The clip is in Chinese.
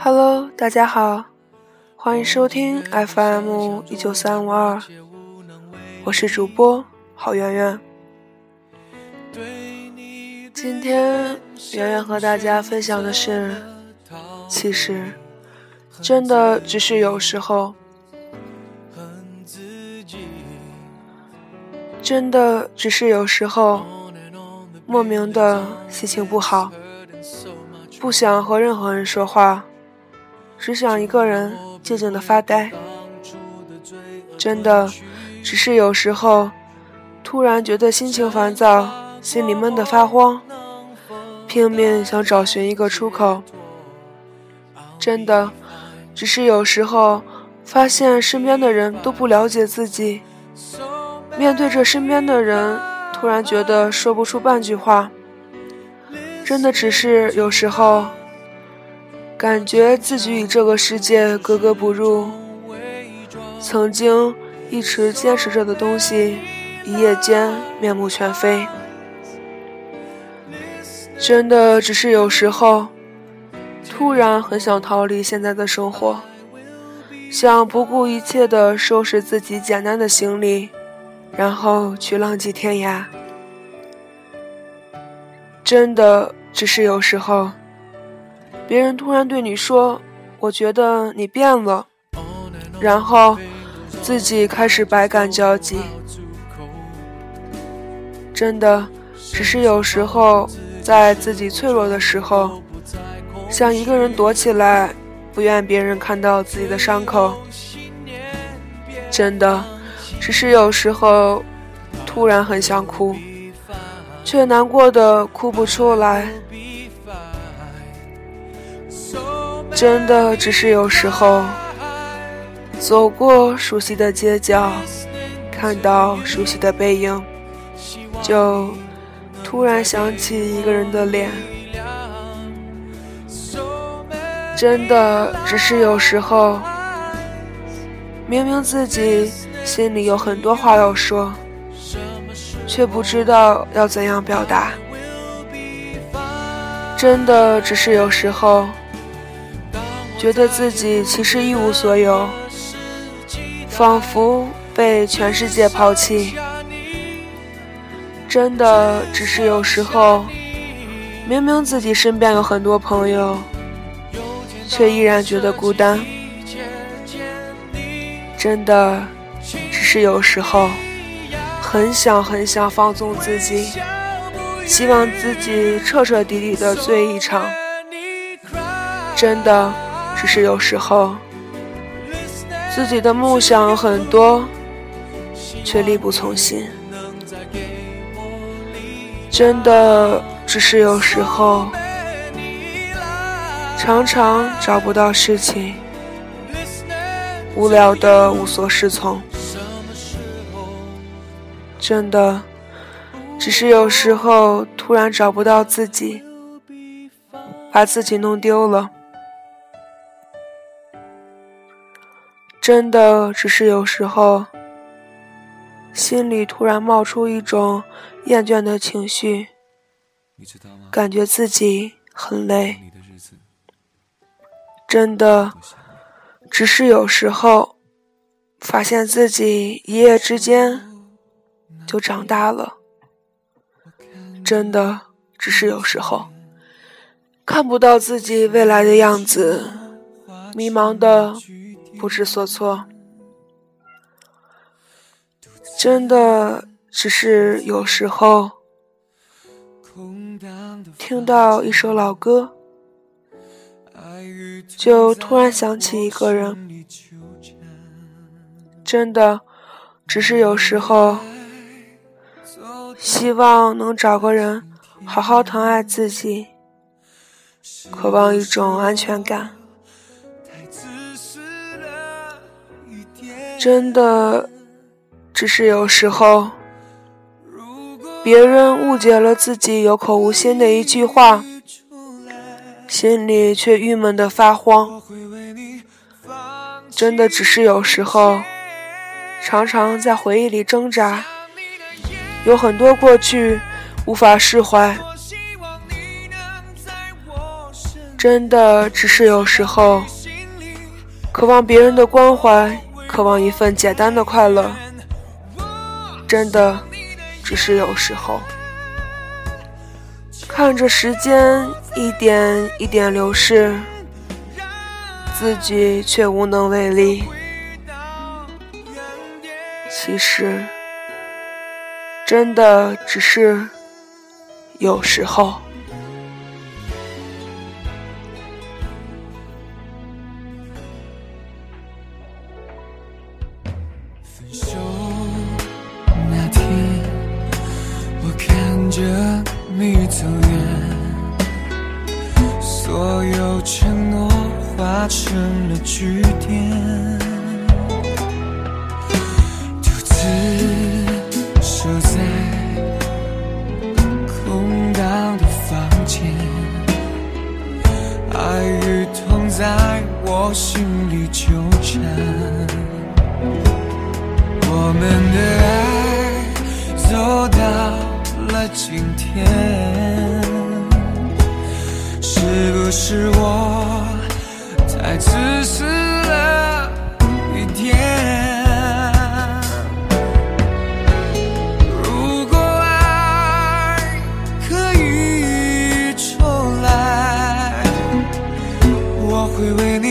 Hello，大家好，欢迎收听 FM 一九三五二，我是主播郝圆圆。今天圆圆和大家分享的是，其实真的只是有时候，真的只是有时候，莫名的心情不好，不想和任何人说话，只想一个人静静的发呆。真的只是有时候，突然觉得心情烦躁，心里闷得发慌。拼命想找寻一个出口，真的，只是有时候发现身边的人都不了解自己，面对着身边的人，突然觉得说不出半句话。真的只是有时候，感觉自己与这个世界格格不入，曾经一直坚持着的东西，一夜间面目全非。真的只是有时候，突然很想逃离现在的生活，想不顾一切的收拾自己简单的行李，然后去浪迹天涯。真的只是有时候，别人突然对你说：“我觉得你变了”，然后自己开始百感交集。真的只是有时候。在自己脆弱的时候，想一个人躲起来，不愿别人看到自己的伤口。真的，只是有时候突然很想哭，却难过的哭不出来。真的，只是有时候走过熟悉的街角，看到熟悉的背影，就。突然想起一个人的脸，真的只是有时候，明明自己心里有很多话要说，却不知道要怎样表达。真的只是有时候，觉得自己其实一无所有，仿佛被全世界抛弃。真的只是有时候，明明自己身边有很多朋友，却依然觉得孤单。真的只是有时候，很想很想放纵自己，希望自己彻彻底底的醉一场。真的只是有时候，自己的梦想有很多，却力不从心。真的只是有时候，常常找不到事情，无聊的无所适从。真的只是有时候突然找不到自己，把自己弄丢了。真的只是有时候，心里突然冒出一种。厌倦的情绪，感觉自己很累，真的，只是有时候发现自己一夜之间就长大了，真的，只是有时候看不到自己未来的样子，迷茫的不知所措，真的。只是有时候听到一首老歌，就突然想起一个人。真的，只是有时候希望能找个人好好疼爱自己，渴望一种安全感。真的，只是有时候。别人误解了自己有口无心的一句话，心里却郁闷的发慌。真的只是有时候，常常在回忆里挣扎，有很多过去无法释怀。真的只是有时候，渴望别人的关怀，渴望一份简单的快乐。真的只是有时候，看着时间一点一点流逝。自己却无能为力。其实，真的只是有时候。看着你走远，所有承诺。化成了句点，独自守在空荡的房间，爱与痛在我心里纠缠，我们的爱走到今天，是不是我？太自私了一点。如果爱可以重来，我会为你